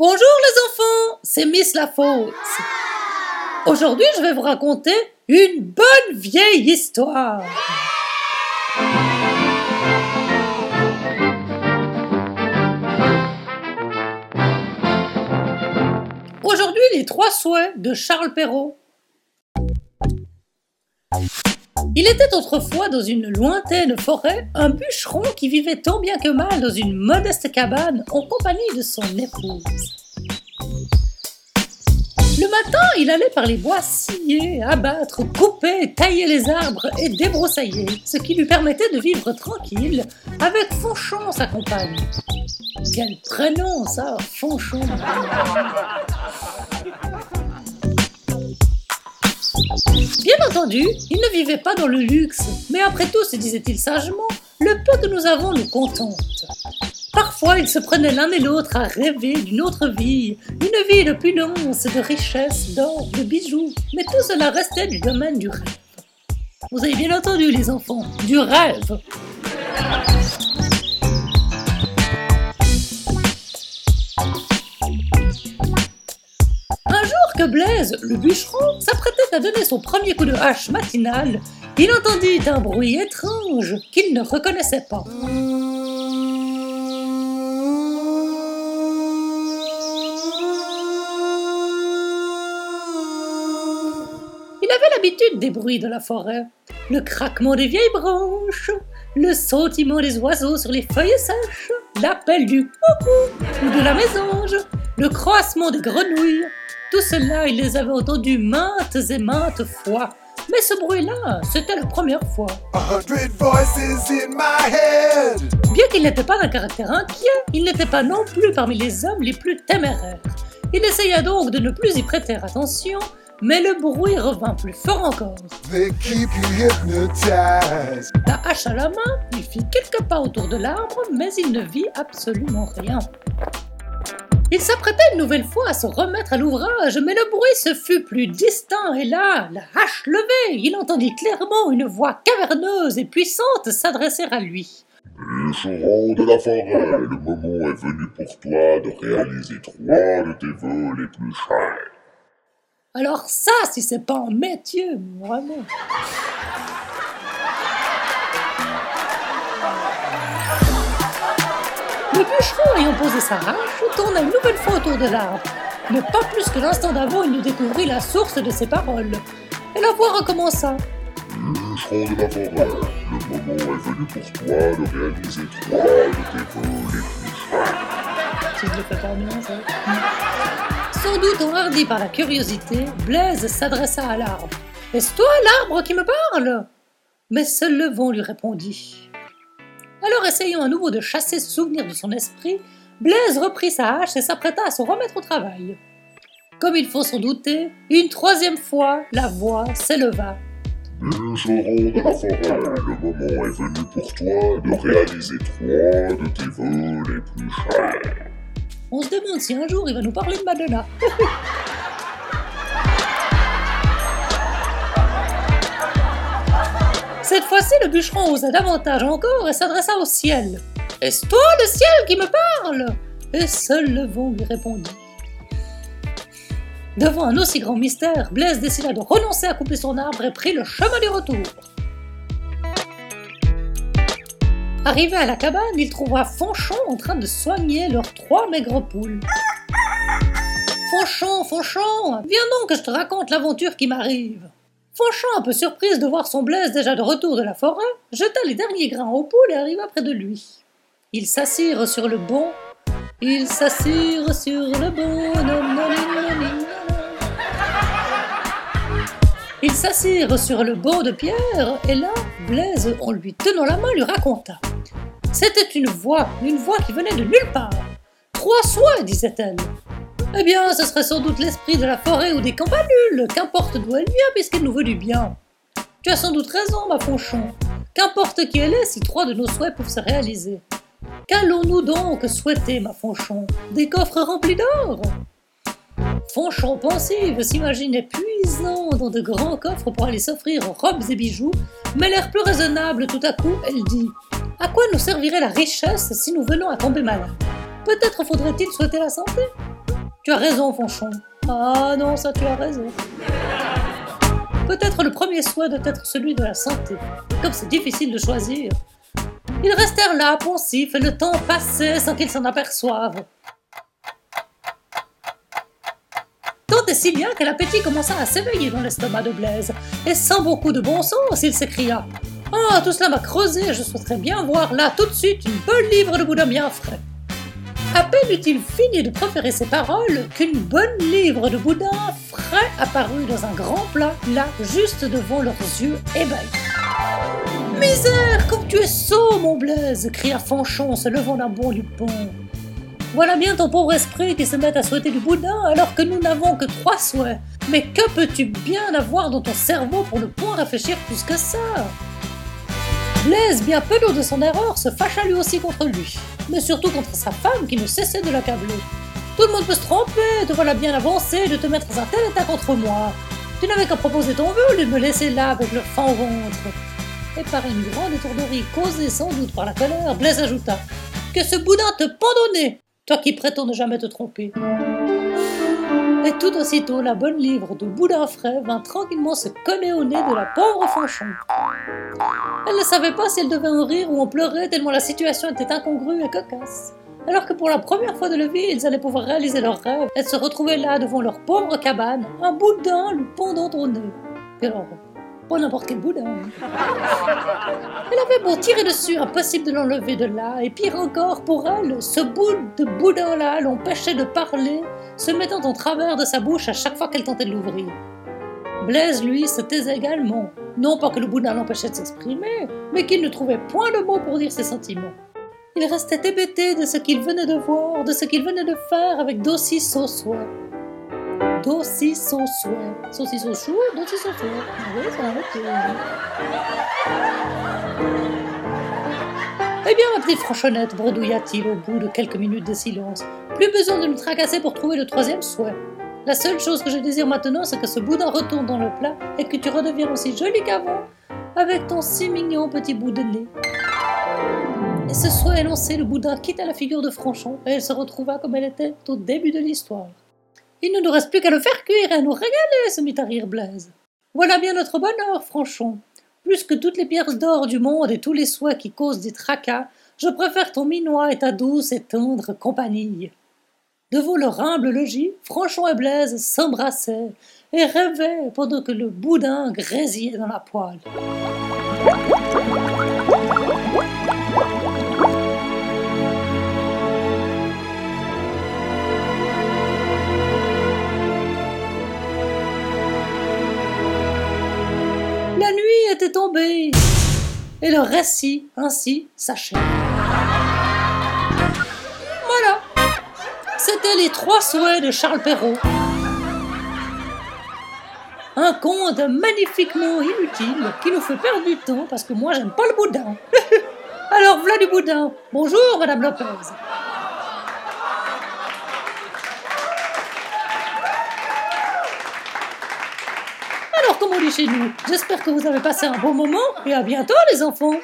Bonjour les enfants, c'est Miss Lafosse. Aujourd'hui, je vais vous raconter une bonne vieille histoire. Aujourd'hui, les trois souhaits de Charles Perrault. Il était autrefois dans une lointaine forêt un bûcheron qui vivait tant bien que mal dans une modeste cabane en compagnie de son épouse. Le matin, il allait par les bois scier, abattre, couper, tailler les arbres et débroussailler, ce qui lui permettait de vivre tranquille avec Fonchon, sa compagne. Quel prénom ça, Fonchon Bien entendu, il ne vivait pas dans le luxe, mais après tout, se disait-il sagement, le peu que nous avons nous contente. Parfois, ils se prenaient l'un et l'autre à rêver d'une autre vie, une vie de punance, de richesse, d'or, de bijoux, mais tout cela restait du domaine du rêve. Vous avez bien entendu, les enfants, du rêve. Blaise, le bûcheron, s'apprêtait à donner son premier coup de hache matinal, il entendit un bruit étrange qu'il ne reconnaissait pas. Il avait l'habitude des bruits de la forêt, le craquement des vieilles branches, le sautillement des oiseaux sur les feuilles sèches, l'appel du coucou ou de la mésange, le croissement des grenouilles, tout cela, il les avait entendus maintes et maintes fois. Mais ce bruit-là, c'était la première fois. Bien qu'il n'était pas d'un caractère inquiet, il n'était pas non plus parmi les hommes les plus téméraires. Il essaya donc de ne plus y prêter attention, mais le bruit revint plus fort encore. La hache à la main, il fit quelques pas autour de l'arbre, mais il ne vit absolument rien. Il s'apprêtait une nouvelle fois à se remettre à l'ouvrage, mais le bruit se fut plus distinct, et là, la hache levée, il entendit clairement une voix caverneuse et puissante s'adresser à lui. Bûcheron de la forêt, le moment est venu pour toi de réaliser trois de tes vœux les plus chers. Alors ça, si c'est pas un métier, vraiment. Le bûcheron, ayant posé sa hache, tourna une nouvelle fois autour de l'arbre. Mais pas plus que l'instant d'avant, il ne découvrit la source de ses paroles. Et la voix recommença. Bûcheron de la forêt, le moment est venu pour toi de réaliser trois de tes vœux les plus je le fais pas bien, ça. Sans doute enhardi par la curiosité, Blaise s'adressa à l'arbre. Est-ce toi l'arbre qui me parle? Mais seul le vent lui répondit. Alors essayant à nouveau de chasser ce souvenir de son esprit, Blaise reprit sa hache et s'apprêta à se remettre au travail. Comme il faut s'en douter, une troisième fois, la voix s'éleva. Bûcheron de la forêt, le moment est venu pour toi de réaliser trois de tes vœux les plus chers. On se demande si un jour il va nous parler de Madonna. Cette fois-ci, le bûcheron osa davantage encore et s'adressa au ciel. Est-ce toi le ciel qui me parle Et seul le vent lui répondit. Devant un aussi grand mystère, Blaise décida de renoncer à couper son arbre et prit le chemin du retour. Arrivé à la cabane, il trouva Fonchon en train de soigner leurs trois maigres poules. Fonchon, Fonchon, viens donc que je te raconte l'aventure qui m'arrive. Fonchon, un peu surprise de voir son Blaise déjà de retour de la forêt, jeta les derniers grains aux poules et arriva près de lui. Ils s'assirent sur le banc. Ils s'assirent sur le banc. Ils s'assirent sur le banc de pierre, et là, Blaise, en lui tenant la main, lui raconta. C'était une voix, une voix qui venait de nulle part. Trois soins, disait-elle. Eh bien, ce serait sans doute l'esprit de la forêt ou des campanules, qu'importe d'où elle vient puisqu'elle nous veut du bien. Tu as sans doute raison, ma Fonchon. Qu'importe qui elle est, si trois de nos souhaits peuvent se réaliser. Qu'allons-nous donc souhaiter, ma Fonchon Des coffres remplis d'or? Fonchon pensive s'imaginait puisant dans de grands coffres pour aller s'offrir robes et bijoux, mais l'air plus raisonnable tout à coup, elle dit À quoi nous servirait la richesse si nous venons à tomber malades? Peut-être faudrait-il souhaiter la santé? Tu as raison, Fanchon. Ah non, ça tu as raison. Peut-être le premier souhait doit être celui de la santé. Comme c'est difficile de choisir. Ils restèrent là, pensifs, et le temps passait sans qu'ils s'en aperçoivent. Tant et si bien que l'appétit commença à s'éveiller dans l'estomac de Blaise, et sans beaucoup de bon sens, il s'écria Ah, tout cela m'a creusé, je souhaiterais bien voir là tout de suite une bonne livre de boudin bien frais. À peine eut-il fini de proférer ces paroles qu'une bonne livre de boudin frais apparut dans un grand plat, là, juste devant leurs yeux ébahis. Misère, comme tu es sot, mon Blaise cria Fanchon, se levant d'un bond du pont. Voilà bien ton pauvre esprit qui se met à souhaiter du boudin alors que nous n'avons que trois souhaits. Mais que peux-tu bien avoir dans ton cerveau pour ne point réfléchir plus que ça? Blaise, bien peu de son erreur, se fâcha lui aussi contre lui, mais surtout contre sa femme qui ne cessait de l'accabler. Tout le monde peut se tromper, te voilà bien avancé de te mettre dans un tel état contre moi. Tu n'avais qu'à proposer ton vœu au de me laisser là avec le fan au ventre. Et par une grande étourderie causée sans doute par la colère, Blaise ajouta Que ce boudin te pendonnait toi qui prétends ne jamais te tromper. Et tout aussitôt, la bonne livre de boudin frais vint tranquillement se coller au nez de la pauvre Fanchon. Elle ne savait pas si elle devait en rire ou en pleurer tellement la situation était incongrue et cocasse. Alors que pour la première fois de leur vie, ils allaient pouvoir réaliser leurs rêves, elle se retrouvait là devant leur pauvre cabane, un boudin lui pendant au nez. Et alors, pas n'importe quel boudin. Elle avait beau tirer dessus, impossible de l'enlever de là, et pire encore pour elle, ce bout de boudin-là l'empêchait de parler, se mettant en travers de sa bouche à chaque fois qu'elle tentait de l'ouvrir. Blaise, lui, se taisait également, non pas que le boudin l'empêchait de s'exprimer, mais qu'il ne trouvait point de mots pour dire ses sentiments. Il restait hébété de ce qu'il venait de voir, de ce qu'il venait de faire avec d'aussi sots souhaits. D'aussi sots souhaits. Saucisses au chou, d'aussi. Oui, ça va Eh bien, ma petite franchonnette, bredouilla-t-il au bout de quelques minutes de silence, plus besoin de nous tracasser pour trouver le troisième souhait. La seule chose que je désire maintenant, c'est que ce boudin retourne dans le plat et que tu redeviennes aussi jolie qu'avant, avec ton si mignon petit bout de nez. Et ce souhait énoncé, le boudin quitta la figure de Franchon et elle se retrouva comme elle était au début de l'histoire. Il ne nous reste plus qu'à le faire cuire et à nous régaler, se mit à rire Blaise. Voilà bien notre bonheur, Franchon. Plus que toutes les pierres d'or du monde et tous les souhaits qui causent des tracas, je préfère ton minois et ta douce et tendre compagnie. Devant leur humble logis, Franchon et Blaise s'embrassaient et rêvaient pendant que le boudin grésillait dans la poêle. Et le récit ainsi s'achève. Voilà, c'était les trois souhaits de Charles Perrault. Un conte magnifiquement inutile qui nous fait perdre du temps parce que moi j'aime pas le boudin. Alors voilà du boudin. Bonjour Madame Lopez. Tomouli chez nous. J'espère que vous avez passé un bon moment et à bientôt les enfants.